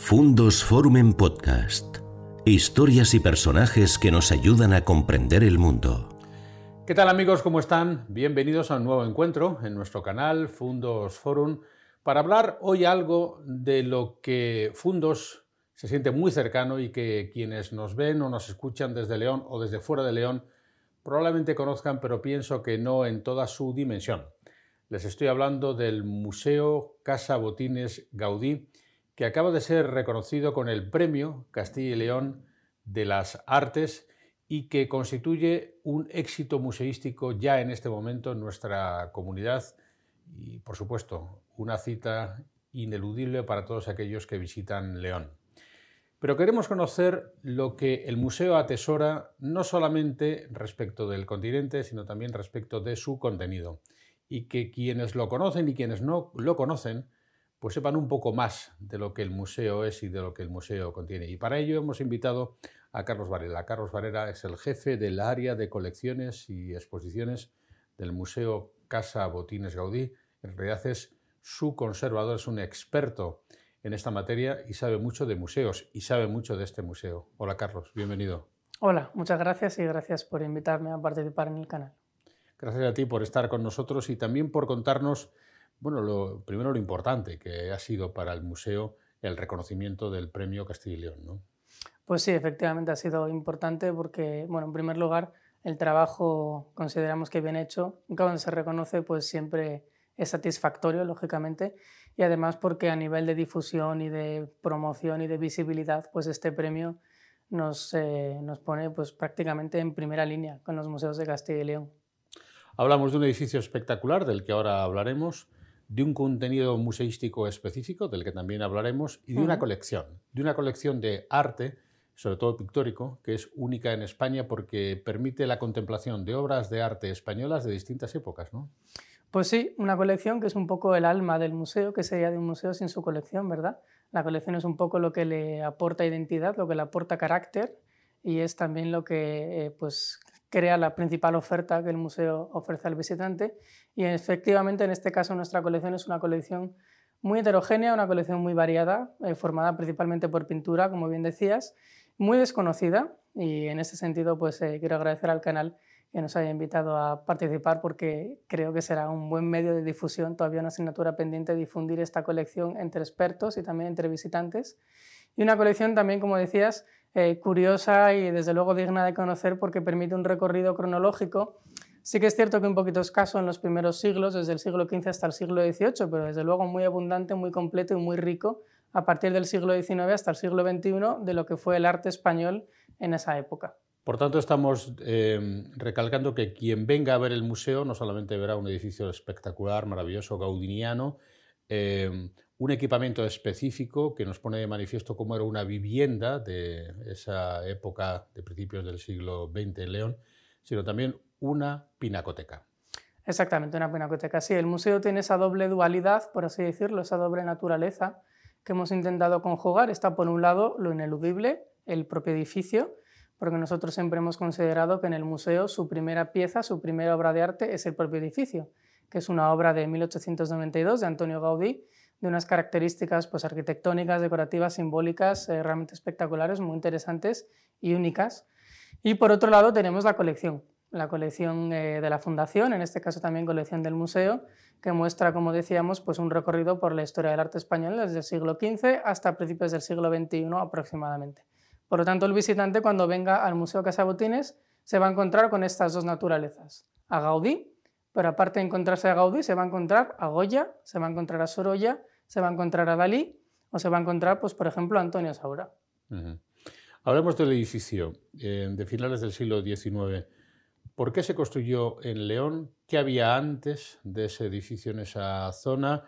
Fundos Forum en Podcast. Historias y personajes que nos ayudan a comprender el mundo. ¿Qué tal amigos? ¿Cómo están? Bienvenidos a un nuevo encuentro en nuestro canal Fundos Forum para hablar hoy algo de lo que Fundos se siente muy cercano y que quienes nos ven o nos escuchan desde León o desde fuera de León probablemente conozcan, pero pienso que no en toda su dimensión. Les estoy hablando del Museo Casa Botines Gaudí, que acaba de ser reconocido con el Premio Castilla y León de las Artes y que constituye un éxito museístico ya en este momento en nuestra comunidad y, por supuesto, una cita ineludible para todos aquellos que visitan León. Pero queremos conocer lo que el museo atesora no solamente respecto del continente, sino también respecto de su contenido y que quienes lo conocen y quienes no lo conocen, pues sepan un poco más de lo que el museo es y de lo que el museo contiene. Y para ello hemos invitado a Carlos Varela. Carlos Varela es el jefe del área de colecciones y exposiciones del Museo Casa Botines Gaudí. En realidad es su conservador, es un experto en esta materia y sabe mucho de museos y sabe mucho de este museo. Hola Carlos, bienvenido. Hola, muchas gracias y gracias por invitarme a participar en el canal. Gracias a ti por estar con nosotros y también por contarnos, bueno, lo, primero lo importante que ha sido para el museo el reconocimiento del premio Castilla y León, ¿no? Pues sí, efectivamente ha sido importante porque, bueno, en primer lugar, el trabajo consideramos que bien hecho, cuando se reconoce, pues siempre es satisfactorio, lógicamente, y además porque a nivel de difusión y de promoción y de visibilidad, pues este premio nos, eh, nos pone pues, prácticamente en primera línea con los museos de Castilla y León. Hablamos de un edificio espectacular del que ahora hablaremos, de un contenido museístico específico del que también hablaremos y de una colección, de una colección de arte, sobre todo pictórico, que es única en España porque permite la contemplación de obras de arte españolas de distintas épocas, ¿no? Pues sí, una colección que es un poco el alma del museo, que sería de un museo sin su colección, ¿verdad? La colección es un poco lo que le aporta identidad, lo que le aporta carácter y es también lo que eh, pues, crea la principal oferta que el museo ofrece al visitante. Y efectivamente en este caso nuestra colección es una colección muy heterogénea, una colección muy variada, eh, formada principalmente por pintura, como bien decías, muy desconocida. Y en ese sentido pues eh, quiero agradecer al canal que nos haya invitado a participar porque creo que será un buen medio de difusión, todavía una asignatura pendiente difundir esta colección entre expertos y también entre visitantes. Y una colección también, como decías, eh, curiosa y desde luego digna de conocer porque permite un recorrido cronológico. Sí que es cierto que un poquito escaso en los primeros siglos, desde el siglo XV hasta el siglo XVIII, pero desde luego muy abundante, muy completo y muy rico a partir del siglo XIX hasta el siglo XXI de lo que fue el arte español en esa época. Por tanto, estamos eh, recalcando que quien venga a ver el museo no solamente verá un edificio espectacular, maravilloso, gaudiniano, eh, un equipamiento específico que nos pone de manifiesto cómo era una vivienda de esa época de principios del siglo XX en León, sino también una pinacoteca. Exactamente, una pinacoteca. Sí, el museo tiene esa doble dualidad, por así decirlo, esa doble naturaleza que hemos intentado conjugar. Está por un lado lo ineludible, el propio edificio, porque nosotros siempre hemos considerado que en el museo su primera pieza, su primera obra de arte es el propio edificio, que es una obra de 1892 de Antonio Gaudí, de unas características pues, arquitectónicas, decorativas, simbólicas, eh, realmente espectaculares, muy interesantes y únicas. Y por otro lado tenemos la colección, la colección eh, de la Fundación, en este caso también colección del museo, que muestra, como decíamos, pues un recorrido por la historia del arte español desde el siglo XV hasta principios del siglo XXI aproximadamente. Por lo tanto, el visitante cuando venga al Museo Casabotines se va a encontrar con estas dos naturalezas, a Gaudí pero aparte de encontrarse a Gaudí, se va a encontrar a Goya, se va a encontrar a Sorolla, se va a encontrar a Dalí o se va a encontrar, pues, por ejemplo, a Antonio Saura. Hablemos del edificio eh, de finales del siglo XIX. ¿Por qué se construyó en León? ¿Qué había antes de ese edificio en esa zona?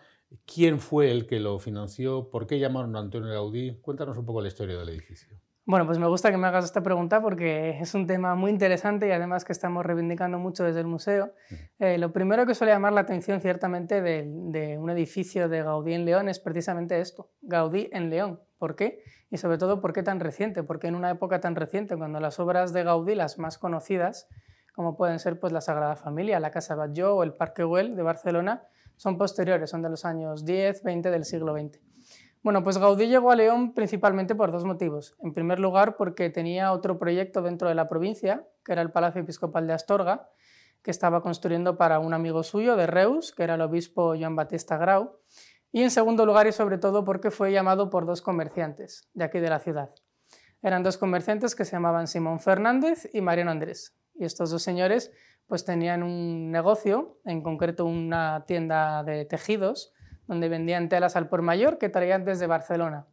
¿Quién fue el que lo financió? ¿Por qué llamaron a Antonio Gaudí? Cuéntanos un poco la historia del edificio. Bueno, pues me gusta que me hagas esta pregunta porque es un tema muy interesante y además que estamos reivindicando mucho desde el museo. Eh, lo primero que suele llamar la atención ciertamente de, un edificio de Gaudí en León es precisamente esto, Gaudí en León. ¿Por qué? Y sobre todo, ¿por qué tan reciente? Porque en una época tan reciente, cuando las obras de Gaudí, las más conocidas, como pueden ser pues, la Sagrada Familia, la Casa Batlló o el Parque Güell de Barcelona, son posteriores, son de los años 10, 20 del siglo XX. Bueno, pues Gaudí llegó a León principalmente por dos motivos. En primer lugar, porque tenía otro proyecto dentro de la provincia, que era el Palacio Episcopal de Astorga, que estaba construyendo para un amigo suyo de Reus, que era el obispo Joan Batista Grau. Y en segundo lugar, y sobre todo, porque fue llamado por dos comerciantes de aquí de la ciudad. Eran dos comerciantes que se llamaban Simón Fernández y Mariano Andrés. Y estos dos señores pues tenían un negocio, en concreto una tienda de tejidos, donde vendían telas al por mayor que traían desde Barcelona.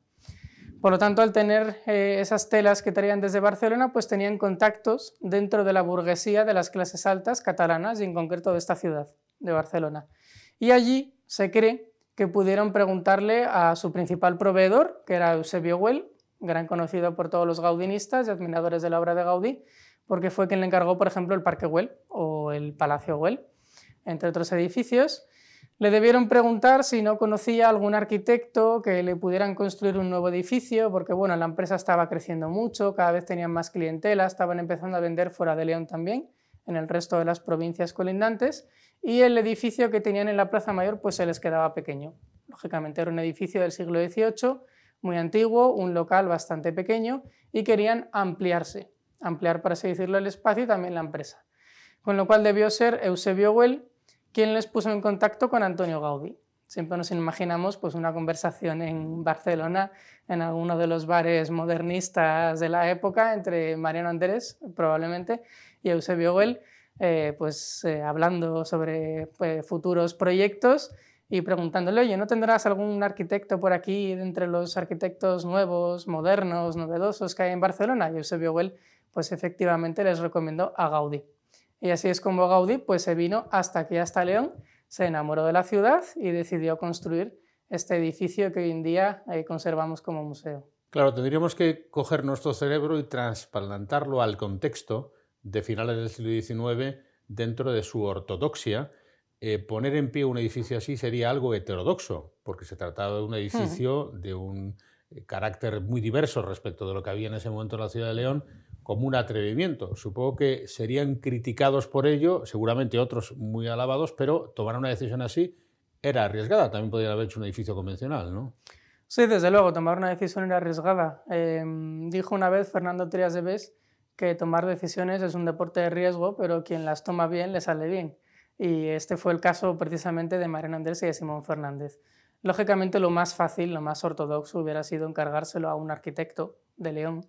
Por lo tanto, al tener eh, esas telas que traían desde Barcelona, pues tenían contactos dentro de la burguesía de las clases altas catalanas y en concreto de esta ciudad, de Barcelona. Y allí se cree que pudieron preguntarle a su principal proveedor, que era Eusebio Güell, gran conocido por todos los gaudinistas y admiradores de la obra de Gaudí, porque fue quien le encargó, por ejemplo, el Parque Güell o el Palacio Güell, entre otros edificios, le debieron preguntar si no conocía algún arquitecto que le pudieran construir un nuevo edificio, porque bueno, la empresa estaba creciendo mucho, cada vez tenían más clientela, estaban empezando a vender fuera de León también, en el resto de las provincias colindantes, y el edificio que tenían en la Plaza Mayor pues se les quedaba pequeño. Lógicamente era un edificio del siglo XVIII, muy antiguo, un local bastante pequeño, y querían ampliarse, ampliar, para así decirlo, el espacio y también la empresa. Con lo cual debió ser Eusebio Well ¿Quién les puso en contacto con Antonio Gaudí? Siempre nos imaginamos pues, una conversación en Barcelona, en alguno de los bares modernistas de la época, entre Mariano Andrés, probablemente, y Eusebio Güell, eh, pues, eh, hablando sobre pues, futuros proyectos y preguntándole, oye, ¿no tendrás algún arquitecto por aquí, entre los arquitectos nuevos, modernos, novedosos que hay en Barcelona? Y Eusebio Güell, pues efectivamente les recomendó a Gaudí. Y así es como Gaudí pues, se vino hasta aquí, hasta León, se enamoró de la ciudad y decidió construir este edificio que hoy en día eh, conservamos como museo. Claro, tendríamos que coger nuestro cerebro y trasplantarlo al contexto de finales del siglo XIX dentro de su ortodoxia. Eh, poner en pie un edificio así sería algo heterodoxo, porque se trataba de un edificio de un eh, carácter muy diverso respecto de lo que había en ese momento en la ciudad de León, como un atrevimiento. Supongo que serían criticados por ello, seguramente otros muy alabados, pero tomar una decisión así era arriesgada. También podría haber hecho un edificio convencional, ¿no? Sí, desde luego, tomar una decisión era arriesgada. Em, dijo una vez Fernando Trias de Bes que tomar decisiones es un deporte de riesgo, pero quien las toma bien le sale bien. Y este fue el caso precisamente de Mariano Andrés y de Simón Fernández. Lógicamente lo más fácil, lo más ortodoxo hubiera sido encargárselo a un arquitecto de León,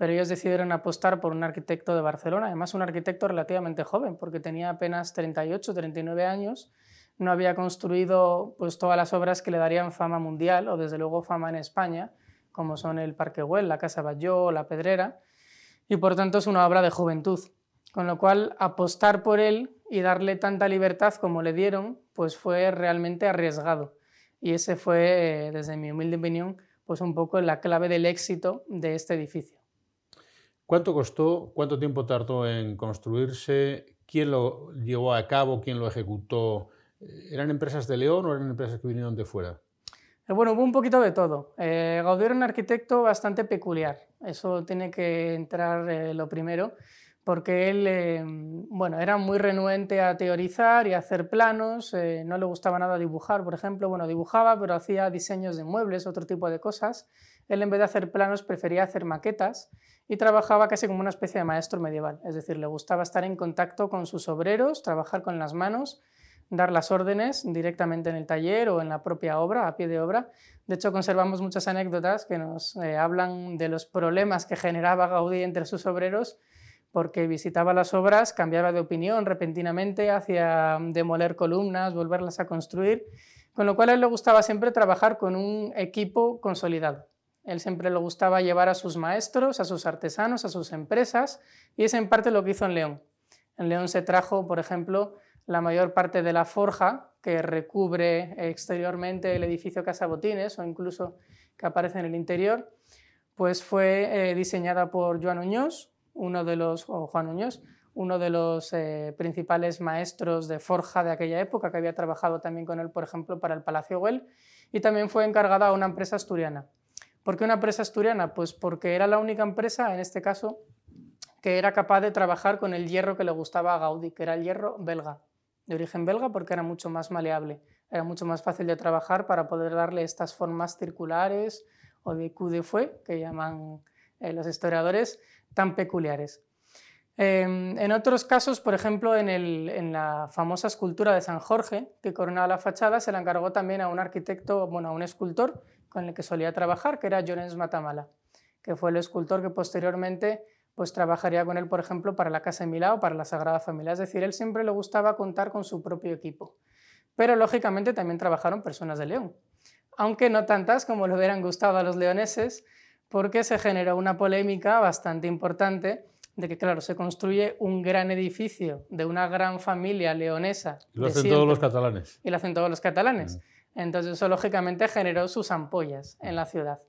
pero ellos decidieron apostar por un arquitecto de Barcelona, además un arquitecto relativamente joven, porque tenía apenas 38, 39 años, no había construido pues, todas las obras que le darían fama mundial, o desde luego fama en España, como son el Parque Güell, la Casa Batlló, la Pedrera, y por tanto es una obra de juventud, con lo cual apostar por él y darle tanta libertad como le dieron, pues fue realmente arriesgado. Y ese fue, eh, desde mi humilde opinión, pues un poco la clave del éxito de este edificio. ¿Cuánto costó? ¿Cuánto tiempo tardó en construirse? ¿Quién lo llevó a cabo? ¿Quién lo ejecutó? ¿Eran empresas de León o eran empresas que vinieron de fuera? Eh, bueno, hubo un poquito de todo. Eh, Gaudí era un arquitecto bastante peculiar. Eso tiene que entrar eh, lo primero, porque él bueno, era muy renuente a teorizar y a hacer planos. no le gustaba nada dibujar, por ejemplo. Bueno, dibujaba, pero hacía diseños de muebles, otro tipo de cosas. Él, en vez de hacer planos, prefería hacer maquetas y trabajaba casi como una especie de maestro medieval, es decir, le gustaba estar en contacto con sus obreros, trabajar con las manos, dar las órdenes directamente en el taller o en la propia obra, a pie de obra. De hecho, conservamos muchas anécdotas que nos eh, hablan de los problemas que generaba Gaudí entre sus obreros, porque visitaba las obras, cambiaba de opinión repentinamente, hacía demoler columnas, volverlas a construir, con lo cual a él le gustaba siempre trabajar con un equipo consolidado. Él siempre le gustaba llevar a sus maestros, a sus artesanos, a sus empresas, y es en parte lo que hizo en León. En León se trajo, por ejemplo, la mayor parte de la forja que recubre exteriormente el edificio Casa Botines o incluso que aparece en el interior, pues fue eh, diseñada por Joan Uñós, uno de los, Juan Uñós, uno de los eh, principales maestros de forja de aquella época, que había trabajado también con él, por ejemplo, para el Palacio Güell, y también fue encargada a una empresa asturiana. ¿Por qué una empresa asturiana? Pues porque era la única empresa, en este caso, que era capaz de trabajar con el hierro que le gustaba a Gaudí, que era el hierro belga, de origen belga porque era mucho más maleable. Era mucho más fácil de trabajar para poder darle estas formas circulares o de coup de fouet, que llaman eh, los historiadores, tan peculiares. Em, en otros casos, por ejemplo, en, la famosa escultura de San Jorge, que coronaba la fachada, se la encargó también a un arquitecto, bueno, a un escultor con el que solía trabajar, que era Llorens Matamala, que fue el escultor que posteriormente pues, trabajaría con él, por ejemplo, para la Casa de Milán o para la Sagrada Familia. Es decir, él siempre le gustaba contar con su propio equipo. Pero, lógicamente, también trabajaron personas de León, aunque no tantas como le hubieran gustado a los leoneses, porque se generó una polémica bastante importante de que, claro, se construye un gran edificio de una gran familia leonesa. Y lo hacen todos los catalanes. Y lo hacen todos los catalanes. Mm. Entonces eso lógicamente generó sus ampollas en la ciudad.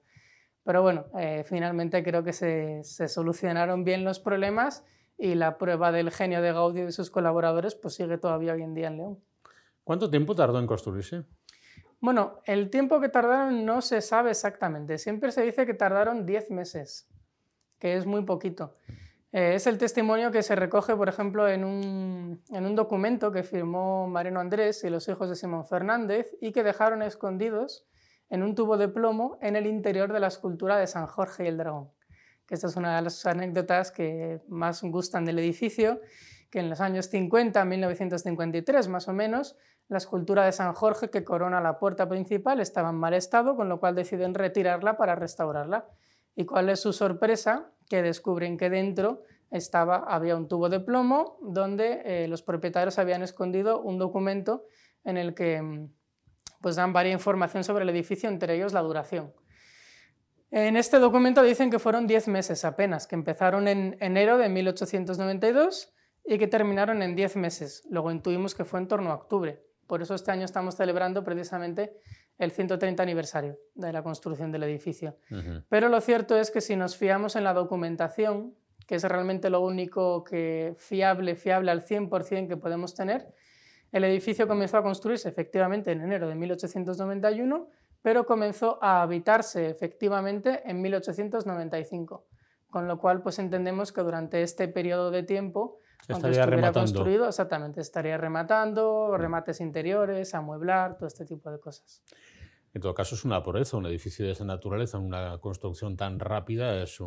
Pero bueno, eh, finalmente creo que se, se, solucionaron bien los problemas y la prueba del genio de Gaudí y de sus colaboradores pues sigue todavía hoy en día en León. ¿Cuánto tiempo tardó en construirse? Bueno, el tiempo que tardaron no se sabe exactamente. Siempre se dice que tardaron 10 meses, que es muy poquito. Eh, es el testimonio que se recoge, por ejemplo, en un, documento que firmó Mariano Andrés y los hijos de Simón Fernández y que dejaron escondidos en un tubo de plomo en el interior de la escultura de San Jorge y el Dragón. Esta es una de las anécdotas que más gustan del edificio, que en los años 50, 1953 más o menos, la escultura de San Jorge que corona la puerta principal estaba en mal estado, con lo cual deciden retirarla para restaurarla. ¿Y cuál es su sorpresa? Que descubren que dentro estaba, había un tubo de plomo donde eh, los propietarios habían escondido un documento en el que mm, pues, dan varias información sobre el edificio, entre ellos la duración. En este documento dicen que fueron 10 meses apenas, que empezaron en enero de 1892 y que terminaron en 10 meses. Luego intuimos que fue en torno a octubre. Por eso este año estamos celebrando precisamente el 130 aniversario de la construcción del edificio. Pero lo cierto es que si nos fiamos en la documentación, que es realmente lo único que fiable, fiable al 100% que podemos tener, el edificio comenzó a construirse efectivamente en enero de 1891, pero comenzó a habitarse efectivamente en 1895. Con lo cual, pues entendemos que durante este periodo de tiempo estaría rematando. construido, exactamente, estaría rematando, remates interiores, amueblar, todo este tipo de cosas. En todo caso, es una proeza, un edificio de esa naturaleza, una construcción tan rápida, es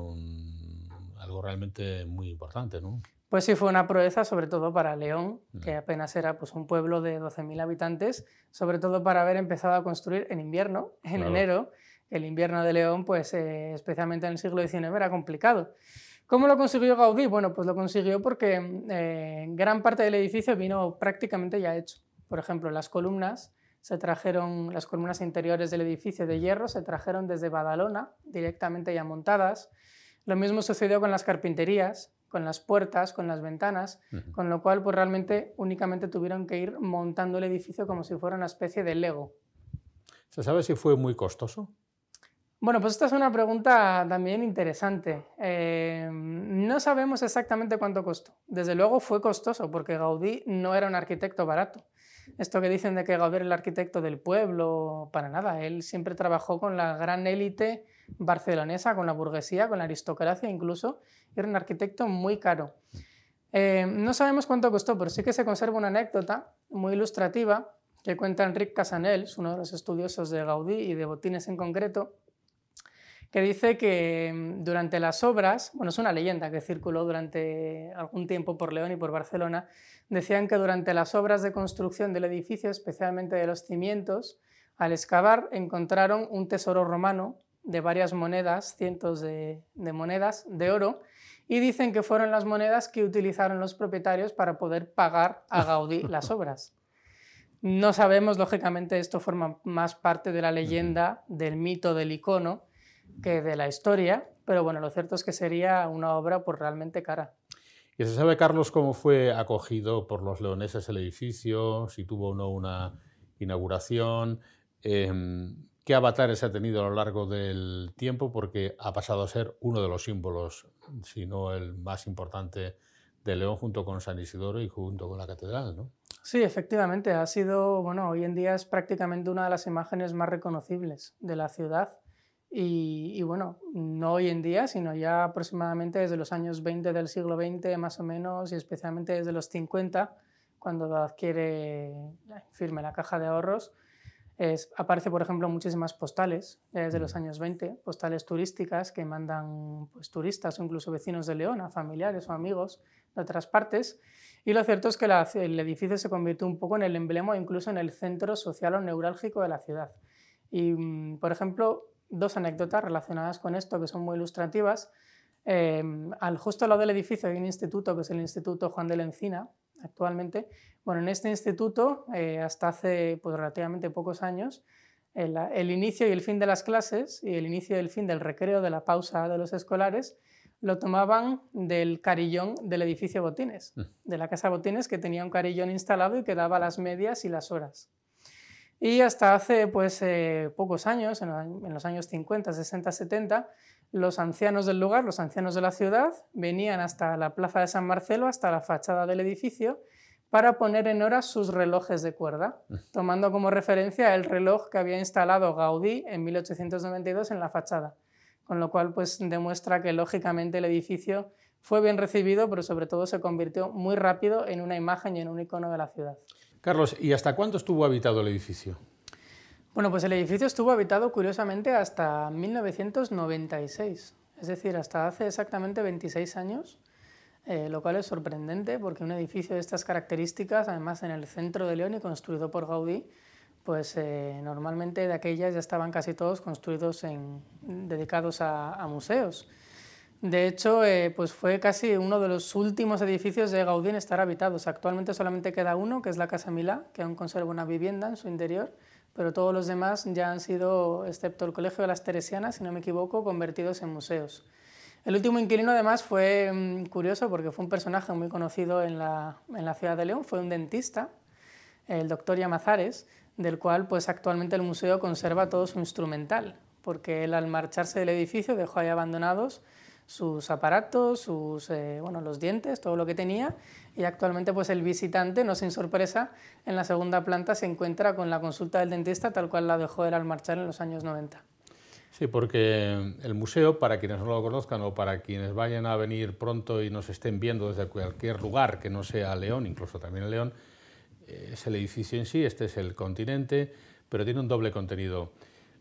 algo realmente muy importante, ¿no? Pues sí, fue una proeza, sobre todo para León, que apenas era pues, un pueblo de 12.000 habitantes, sobre todo para haber empezado a construir en invierno, en enero. El invierno de León, pues eh, especialmente en el siglo XIX, era complicado. ¿Cómo lo consiguió Gaudí? Bueno, pues lo consiguió porque eh, gran parte del edificio vino prácticamente ya hecho. Por ejemplo, las columnas se trajeron, las columnas interiores del edificio de hierro se trajeron desde Badalona, directamente ya montadas. Lo mismo sucedió con las carpinterías, con las puertas, con las ventanas, con lo cual pues realmente únicamente tuvieron que ir montando el edificio como si fuera una especie de Lego. ¿Se sabe si fue muy costoso? Bueno, pues esta es una pregunta también interesante. Eh, no sabemos exactamente cuánto costó. Desde luego fue costoso porque Gaudí no era un arquitecto barato. Esto que dicen de que Gaudí era el arquitecto del pueblo, para nada. Él siempre trabajó con la gran élite barcelonesa, con la burguesía, con la aristocracia incluso. Era un arquitecto muy caro. Eh, no sabemos cuánto costó, pero sí que se conserva una anécdota muy ilustrativa que cuenta Enric Casanels, uno de los estudiosos de Gaudí y de Botines en concreto, que dice que mm, durante las obras, bueno, es una leyenda que circuló durante algún tiempo por León y por Barcelona, decían que durante las obras de construcción del edificio, especialmente de los cimientos, al excavar encontraron un tesoro romano de varias monedas, cientos de, monedas de oro, y dicen que fueron las monedas que utilizaron los propietarios para poder pagar a Gaudí las obras. No sabemos, lógicamente, esto forma más parte de la leyenda, del mito, del icono, que de la historia, pero bueno, lo cierto es que sería una obra pues, realmente cara. ¿Y se sabe, Carlos, cómo fue acogido por los leoneses el edificio, si tuvo o no una inauguración? Em, ¿Qué avatares ha tenido a lo largo del tiempo? Porque ha pasado a ser uno de los símbolos, si no el más importante de León, junto con San Isidoro y junto con la catedral, ¿no? Sí, efectivamente, ha sido, bueno, hoy en día es prácticamente una de las imágenes más reconocibles de la ciudad y, bueno, no hoy en día, sino ya aproximadamente desde los años 20 del siglo XX más o menos y especialmente desde los 50, cuando lo adquiere firme la caja de ahorros, aparece, por ejemplo, muchísimas postales desde los años 20, postales turísticas que mandan pues, turistas o incluso vecinos de León, a familiares o amigos de otras partes. Y lo cierto es que el edificio se convirtió un poco en el emblema incluso en el centro social o neurálgico de la ciudad. Y, mm, por ejemplo, dos anécdotas relacionadas con esto que son muy ilustrativas. Em, al justo al lado del edificio hay un instituto que es el Instituto Juan de la Encina, actualmente. Bueno, en este instituto, eh, hasta hace pues, relativamente pocos años, el, el, inicio y el fin de las clases y el inicio y el fin del recreo, de la pausa de los escolares, lo tomaban del carillón del edificio Botines, mm. de la casa Botines, que tenía un carillón instalado y que daba las medias y las horas. Y hasta hace pues, eh, pocos años, en los años 50, 60, 70, los ancianos del lugar, los ancianos de la ciudad, venían hasta la plaza de San Marcelo, hasta la fachada del edificio, para poner en hora sus relojes de cuerda, mm. tomando como referencia el reloj que había instalado Gaudí en 1892 en la fachada. Con lo cual, pues demuestra que lógicamente el edificio fue bien recibido, pero sobre todo se convirtió muy rápido en una imagen y en un icono de la ciudad. Carlos, ¿y hasta cuándo estuvo habitado el edificio? Bueno, pues el edificio estuvo habitado curiosamente hasta 1996, es decir, hasta hace exactamente 26 años, eh, lo cual es sorprendente porque un edificio de estas características, además en el centro de León y construido por Gaudí, pues eh, normalmente de aquellas ya estaban casi todos construidos en, dedicados a museos. De hecho, eh, pues fue casi uno de los últimos edificios de Gaudí en estar habitados. Actualmente solamente queda uno, que es la Casa Milá, que aún conserva una vivienda en su interior, pero todos los demás ya han sido, excepto el Colegio de las Teresianas, si no me equivoco, convertidos en museos. El último inquilino además fue mm, curioso porque fue un personaje muy conocido en la, en la ciudad de León, fue un dentista, el doctor Yamazares, del cual pues actualmente el museo conserva todo su instrumental, porque él al marcharse del edificio dejó ahí abandonados sus aparatos, sus, eh, bueno, los dientes, todo lo que tenía y actualmente pues el visitante, no sin sorpresa, en la segunda planta se encuentra con la consulta del dentista tal cual la dejó él al marchar en los años 90. Sí, porque el museo, para quienes no lo conozcan o para quienes vayan a venir pronto y nos estén viendo desde cualquier lugar que no sea León, incluso también León, eh, es el edificio en sí, este es el continente, pero tiene un doble contenido.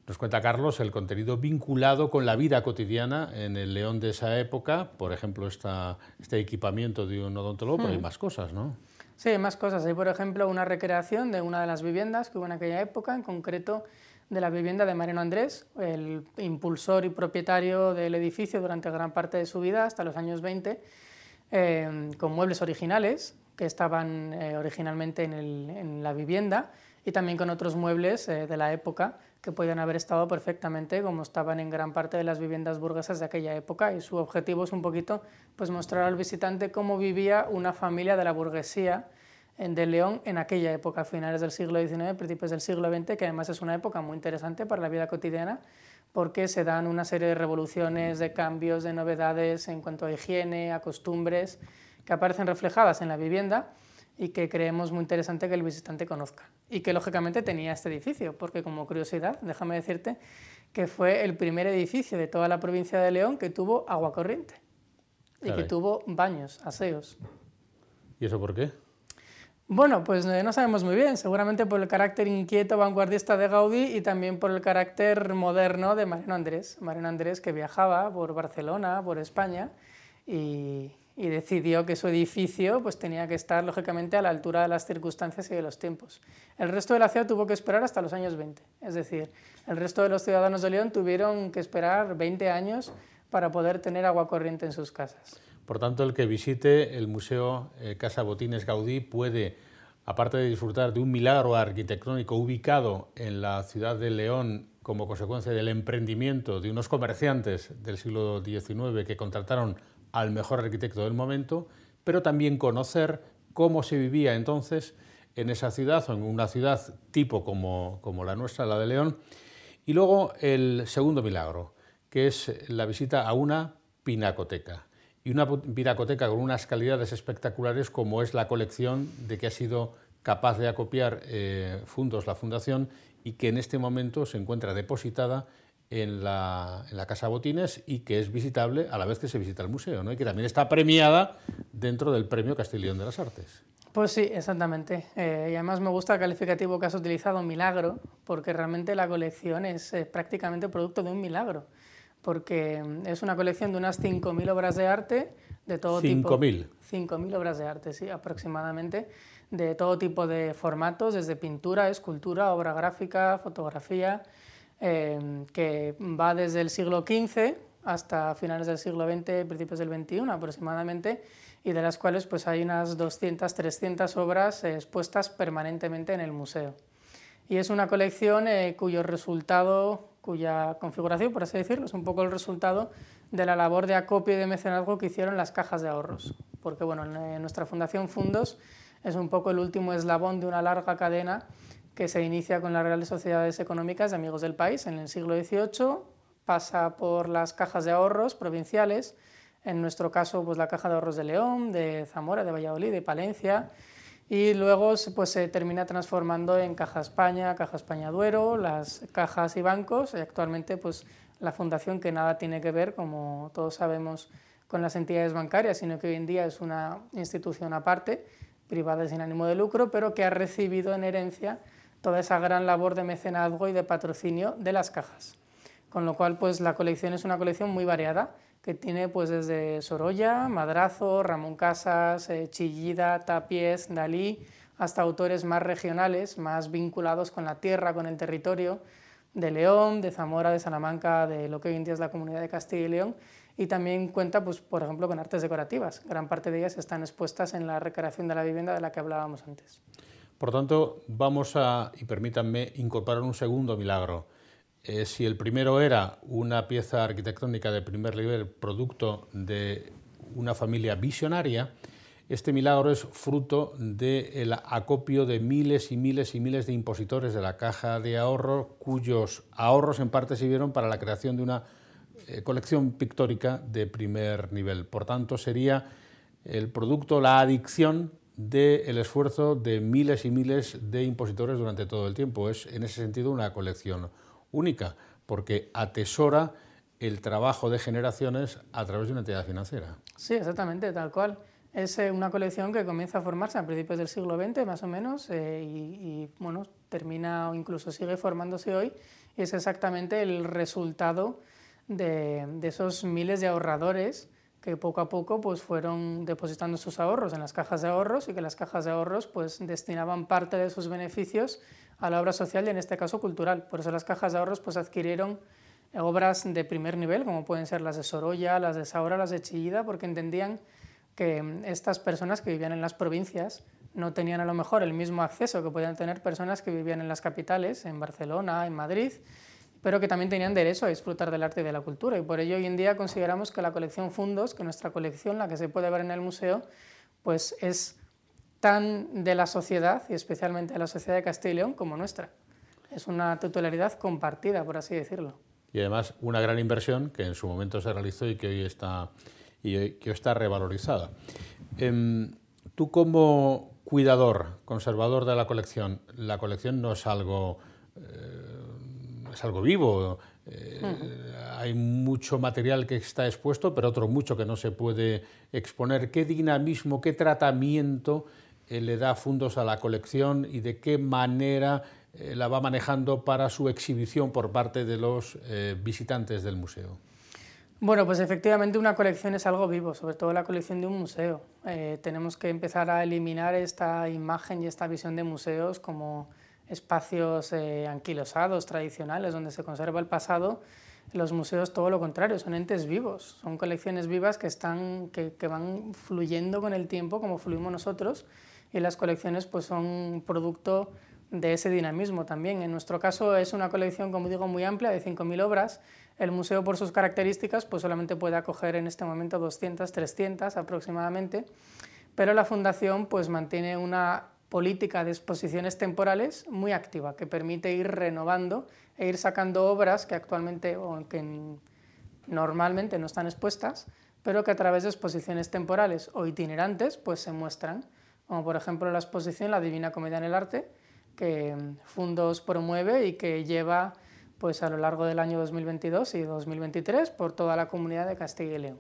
Nos cuenta Carlos el contenido vinculado con la vida cotidiana en el León de esa época, por ejemplo, esta, este equipamiento de un odontólogo, pero hay hmm. más cosas, ¿no? Sí, hay más cosas. Hay, por ejemplo, una recreación de una de las viviendas que hubo en aquella época, en concreto de la vivienda de Mariano Andrés, el impulsor y propietario del edificio durante gran parte de su vida, hasta los años 20, eh, con muebles originales que estaban eh, originalmente en, en, la vivienda y también con otros muebles eh, de la época que podían haber estado perfectamente como estaban en gran parte de las viviendas burguesas de aquella época. Y su objetivo es un poquito pues mostrar al visitante cómo vivía una familia de la burguesía de León en aquella época, finales del siglo XIX, principios del siglo XX, que además es una época muy interesante para la vida cotidiana porque se dan una serie de revoluciones, de cambios, de novedades en cuanto a higiene, a costumbres, que aparecen reflejadas en la vivienda y que creemos muy interesante que el visitante conozca. Y que lógicamente tenía este edificio, porque como curiosidad, déjame decirte que fue el primer edificio de toda la provincia de León que tuvo agua corriente y que tuvo baños, aseos. ¿Y eso por qué? Bueno, pues no sabemos muy bien, seguramente por el carácter inquieto vanguardista de Gaudí y también por el carácter moderno de Mariano Andrés. Mariano Andrés que viajaba por Barcelona, por España y, y decidió que su edificio pues, tenía que estar lógicamente a la altura de las circunstancias y de los tiempos. El resto de la ciudad tuvo que esperar hasta los años 20, es decir, el resto de los ciudadanos de León tuvieron que esperar 20 años para poder tener agua corriente en sus casas. Por tanto, el que visite el Museo eh, Casa Botines Gaudí puede, aparte de disfrutar de un milagro arquitectónico ubicado en la ciudad de León como consecuencia del emprendimiento de unos comerciantes del siglo XIX que contrataron al mejor arquitecto del momento, pero también conocer cómo se vivía entonces en esa ciudad o en una ciudad tipo como, como la nuestra, la de León. Y luego el segundo milagro, que es la visita a una pinacoteca. Y una pinacoteca con unas calidades espectaculares como es la colección de que ha sido capaz de acopiar eh, fundos la Fundación y que en este momento se encuentra depositada en la, Casa Botines y que es visitable a la vez que se visita el museo, ¿no? y que también está premiada dentro del Premio Castileón de las Artes. Pues sí, exactamente. Eh, y además me gusta el calificativo que has utilizado, milagro, porque realmente la colección es eh, prácticamente producto de un milagro, porque mm, es una colección de unas 5.000 obras de arte de todo tipo. 5.000. 5.000 obras de arte, sí, aproximadamente, de todo tipo de formatos, desde pintura, escultura, obra gráfica, fotografía, eh, que va desde el siglo XV hasta finales del siglo XX, principios del XXI aproximadamente, y de las cuales pues hay unas 200, 300 obras expuestas permanentemente en el museo. Y es una colección eh, cuyo resultado, cuya configuración, por así decirlo, es un poco el resultado de la labor de acopio y de mecenazgo que hicieron las cajas de ahorros. Porque bueno, en nuestra Fundación Fundos es un poco el último eslabón de una larga cadena que se inicia con las Reales Sociedades Económicas de Amigos del País. En el siglo XVIII, pasa por las cajas de ahorros provinciales, en nuestro caso pues la Caja de Ahorros de León, de Zamora, de Valladolid, de Palencia, y luego pues, se termina transformando en Caja España, Caja España Duero, las cajas y bancos, y actualmente pues la fundación que nada tiene que ver, como todos sabemos, con las entidades bancarias, sino que hoy en día es una institución aparte, privada sin ánimo de lucro, pero que ha recibido en herencia toda esa gran labor de mecenazgo y de patrocinio de las cajas. Con lo cual, pues la colección es una colección muy variada, que tiene pues desde Sorolla, Madrazo, Ramón Casas, eh, Chillida, Tapies, Dalí, hasta autores más regionales, más vinculados con la tierra, con el territorio, de León, de Zamora, de Salamanca, de lo que hoy en día es la comunidad de Castilla y León, y también cuenta, pues, por ejemplo, con artes decorativas. Gran parte de ellas están expuestas en la recreación de la vivienda de la que hablábamos antes. Por tanto, vamos a, y permítanme, incorporar un segundo milagro. Eh, si el primero era una pieza arquitectónica de primer nivel, producto de una familia visionaria, este milagro es fruto del acopio de miles y miles y miles de impositores de la caja de ahorro, cuyos ahorros en parte sirvieron para la creación de una eh, colección pictórica de primer nivel. Por tanto, sería el producto, la adicción del esfuerzo de miles y miles de impositores durante todo el tiempo. Es en ese sentido una colección única, porque atesora el trabajo de generaciones a través de una entidad financiera. Sí, exactamente, tal cual. Es eh, una colección que comienza a formarse a principios del siglo XX, más o menos, eh, y, bueno, termina o incluso sigue formándose hoy, es exactamente el resultado de, de, esos miles de ahorradores que poco a poco pues, fueron depositando sus ahorros en las cajas de ahorros y que las cajas de ahorros pues, destinaban parte de sus beneficios a la obra social y en este caso cultural. Por eso las cajas de ahorros pues, adquirieron obras de primer nivel, como pueden ser las de Sorolla, las de Saura, las de Chillida, porque entendían que estas personas que vivían en las provincias no tenían a lo mejor el mismo acceso que podían tener personas que vivían en las capitales, en Barcelona, en Madrid, pero que también tenían derecho a disfrutar del arte y de la cultura. Y por ello hoy en día consideramos que la colección Fundos, que nuestra colección, la que se puede ver en el museo, pues es tan de la sociedad, y especialmente de la sociedad de Castilla y León, como nuestra. Es una titularidad compartida, por así decirlo. Y además una gran inversión que en su momento se realizó y que hoy está, y que está revalorizada. Em, tú como cuidador, conservador de la colección, la colección no es algo, eh, es algo vivo. Eh, hay mucho material que está expuesto, pero otro mucho que no se puede exponer. ¿Qué dinamismo, qué tratamiento eh, le da fondos a la colección y de qué manera eh, la va manejando para su exhibición por parte de los visitantes del museo. Bueno, pues efectivamente una colección es algo vivo, sobre todo la colección de un museo. tenemos que empezar a eliminar esta imagen y esta visión de museos como espacios anquilosados, tradicionales, donde se conserva el pasado. Los museos todo lo contrario, son entes vivos, son colecciones vivas que, están, que, que van fluyendo con el tiempo como fluimos nosotros y las colecciones pues son producto de ese dinamismo también. En nuestro caso es una colección, como digo, muy amplia, de 5.000 obras. El museo, por sus características, pues solamente puede acoger en este momento 200, 300 aproximadamente, pero la Fundación pues mantiene una política de exposiciones temporales muy activa, que permite ir renovando e ir sacando obras que actualmente o que normalmente no están expuestas, pero que a través de exposiciones temporales o itinerantes pues se muestran como por ejemplo la exposición La Divina Comedia en el Arte, que Fundos promueve y que lleva pues, a lo largo del año 2022 y 2023 por toda la comunidad de Castilla y León.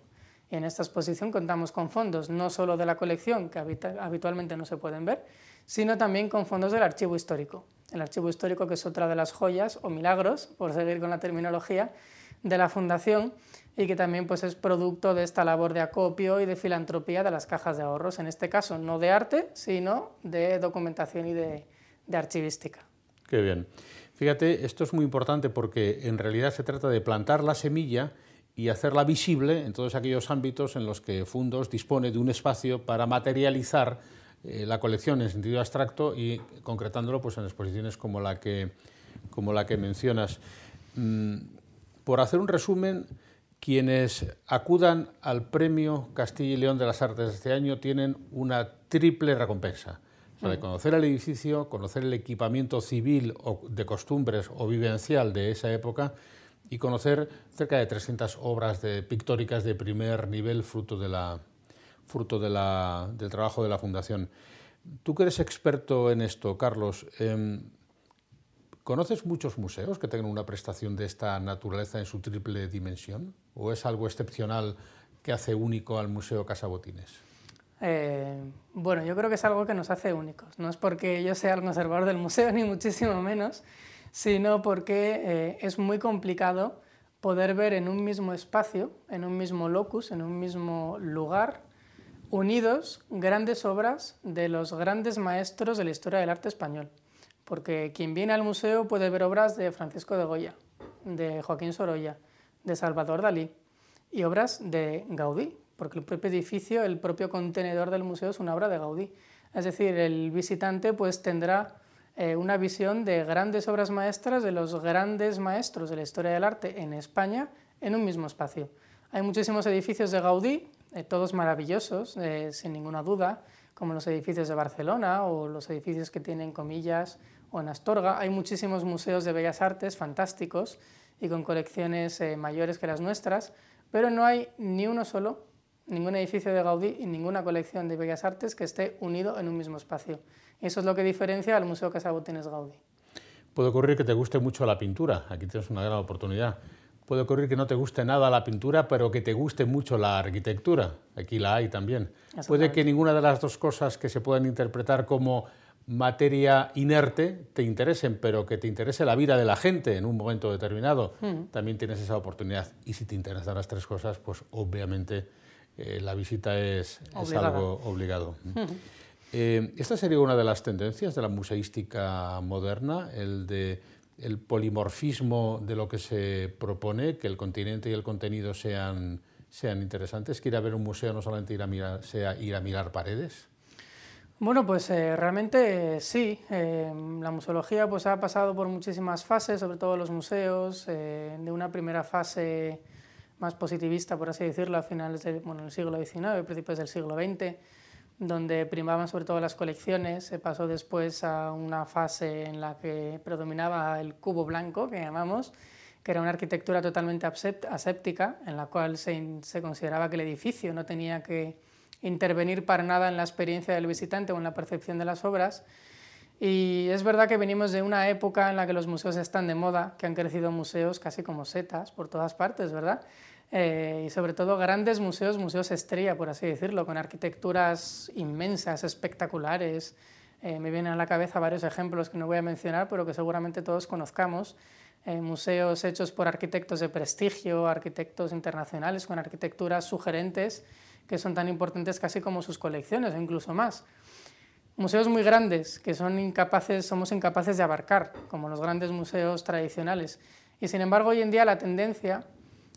Y en esta exposición contamos con fondos no solo de la colección, que habitualmente no se pueden ver, sino también con fondos del archivo histórico. El archivo histórico que es otra de las joyas o milagros, por seguir con la terminología, de la Fundación y que también pues, es producto de esta labor de acopio y de filantropía de las cajas de ahorros, en este caso no de arte, sino de documentación y de, de archivística. Qué bien. Fíjate, esto es muy importante porque en realidad se trata de plantar la semilla y hacerla visible en todos aquellos ámbitos en los que Fundos dispone de un espacio para materializar eh, la colección en sentido abstracto y concretándolo pues, en exposiciones como la que, como la que mencionas. Mm, por hacer un resumen, quienes acudan al Premio Castilla y León de las Artes de este año tienen una triple recompensa. de mm. conocer el edificio, conocer el equipamiento civil o de costumbres o vivencial de esa época y conocer cerca de 300 obras de, pictóricas de primer nivel fruto de la, fruto del trabajo de la Fundación. Tú que eres experto en esto, Carlos, em, ¿conoces muchos museos que tengan una prestación de esta naturaleza en su triple dimensión? ¿O es algo excepcional que hace único al Museo Casabotines? Eh, bueno, yo creo que es algo que nos hace únicos. No es porque yo sea el conservador del museo, ni muchísimo menos, sino porque eh, es muy complicado poder ver en un mismo espacio, en un mismo locus, en un mismo lugar, unidos grandes obras de los grandes maestros de la historia del arte español. Porque quien viene al museo puede ver obras de Francisco de Goya, de Joaquín Sorolla, de Salvador Dalí y obras de Gaudí, porque el propio edificio, el propio contenedor del museo es una obra de Gaudí. Es decir, el visitante pues tendrá eh, una visión de grandes obras maestras de los grandes maestros de la historia del arte en España en un mismo espacio. Hay muchísimos edificios de Gaudí, eh, todos maravillosos, eh, sin ninguna duda, como los edificios de Barcelona o los edificios que tienen comillas o en Astorga. Hay muchísimos museos de bellas artes fantásticos y con colecciones eh, mayores que las nuestras, pero no hay ni uno solo, ningún edificio de Gaudí y ninguna colección de bellas artes que esté unido en un mismo espacio. Y eso es lo que diferencia al Museo Casa Gaudí. Puede ocurrir que te guste mucho la pintura, aquí tienes una gran oportunidad puede ocurrir que no te guste nada la pintura, pero que te guste mucho la arquitectura. Aquí la hay también. Puede que ninguna de las dos cosas que se puedan interpretar como materia inerte te interesen, pero que te interese la vida de la gente en un momento determinado, hmm. también tienes esa oportunidad. Y si te interesan las tres cosas, pues obviamente eh, la visita es, algo obligado. Hmm. Eh, esta sería una de las tendencias de la museística moderna, el de el polimorfismo de lo que se propone, que el continente y el contenido sean, sean interesantes, que ir a ver un museo no solamente ir a mirar, sea ir a mirar paredes. Bueno, pues eh, realmente sí. Eh, la museología pues, ha pasado por muchísimas fases, sobre todo los museos, eh, de una primera fase más positivista, por así decirlo, a finales del bueno, siglo XIX, principios del siglo XX, donde primaban sobre todo las colecciones, se pasó después a una fase en la que predominaba el cubo blanco, que llamamos, que era una arquitectura totalmente aséptica, en la cual se, se, consideraba que el edificio no tenía que intervenir para nada en la experiencia del visitante o en la percepción de las obras. Y es verdad que venimos de una época en la que los museos están de moda, que han crecido museos casi como setas por todas partes, ¿verdad? Eh, y sobre todo grandes museos, museos estrella, por así decirlo, con arquitecturas inmensas, espectaculares. Eh, me vienen a la cabeza varios ejemplos que no voy a mencionar, pero que seguramente todos conozcamos. Eh, museos hechos por arquitectos de prestigio, arquitectos internacionales con arquitecturas sugerentes que son tan importantes casi como sus colecciones o incluso más. Museos muy grandes que son incapaces, somos incapaces de abarcar, como los grandes museos tradicionales. Y sin embargo, hoy en día la tendencia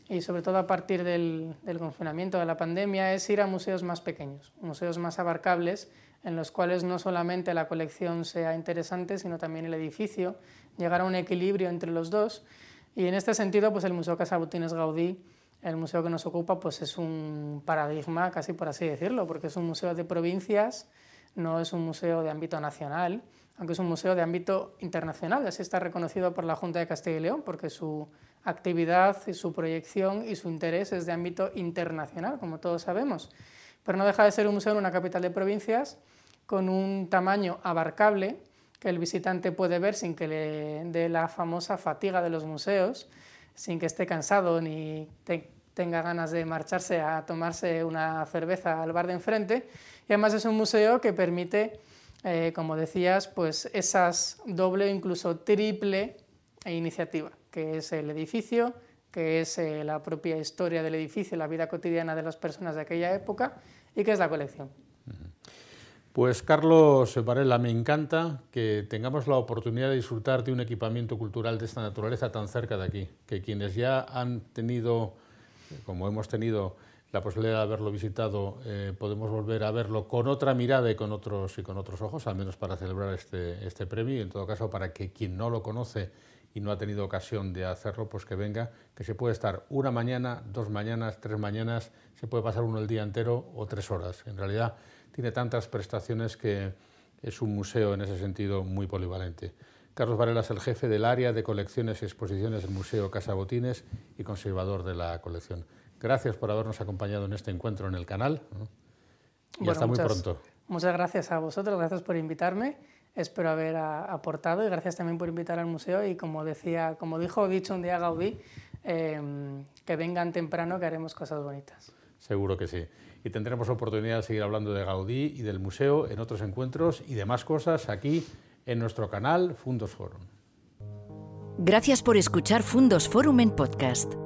y sobre todo a partir del, confinamiento de la pandemia, es ir a museos más pequeños, museos más abarcables, en los cuales no solamente la colección sea interesante, sino también el edificio, llegar a un equilibrio entre los dos. Y en este sentido, pues el Museo Casa Botines Gaudí, el museo que nos ocupa, pues es un paradigma, casi por así decirlo, porque es un museo de provincias, no es un museo de ámbito nacional, aunque es un museo de ámbito internacional, así está reconocido por la Junta de Castilla y León, porque su actividad su proyección y su interés es de ámbito internacional, como todos sabemos. Pero no deja de ser un museo en una capital de provincias con un tamaño abarcable que el visitante puede ver sin que le dé la famosa fatiga de los museos, sin que esté cansado ni tenga ganas de marcharse a tomarse una cerveza al bar de enfrente. Y además es un museo que permite, eh, como decías, pues esas doble, incluso triple iniciativa, que es el edificio, que es eh, la propia historia del edificio, la vida cotidiana de las personas de aquella época y que es la colección. Pues Carlos Varela, me encanta que tengamos la oportunidad de disfrutar de un equipamiento cultural de esta naturaleza tan cerca de aquí, que quienes ya han tenido, como hemos tenido la posibilidad de haberlo visitado, eh, podemos volver a verlo con otra mirada y con otros, y con otros ojos, al menos para celebrar este, este premio y en todo caso para que quien no lo conoce y no ha tenido ocasión de hacerlo, pues que venga, que se puede estar una mañana, dos mañanas, tres mañanas, se puede pasar uno el día entero o tres horas. En realidad tiene tantas prestaciones que es un museo en ese sentido muy polivalente. Carlos Varela es el jefe del área de colecciones y exposiciones del Museo Casa Botines y conservador de la colección. Gracias por habernos acompañado en este encuentro en el canal y hasta muy pronto. Muchas gracias a vosotros, gracias por invitarme. Espero haber aportado y gracias también por invitar al museo y como decía, como dijo dicho un día Gaudí, em, que vengan temprano que haremos cosas bonitas. Seguro que sí y tendremos oportunidad de seguir hablando de Gaudí y del museo en otros encuentros y demás cosas aquí en nuestro canal Fundos Forum. Gracias por escuchar Fundos Forum en podcast.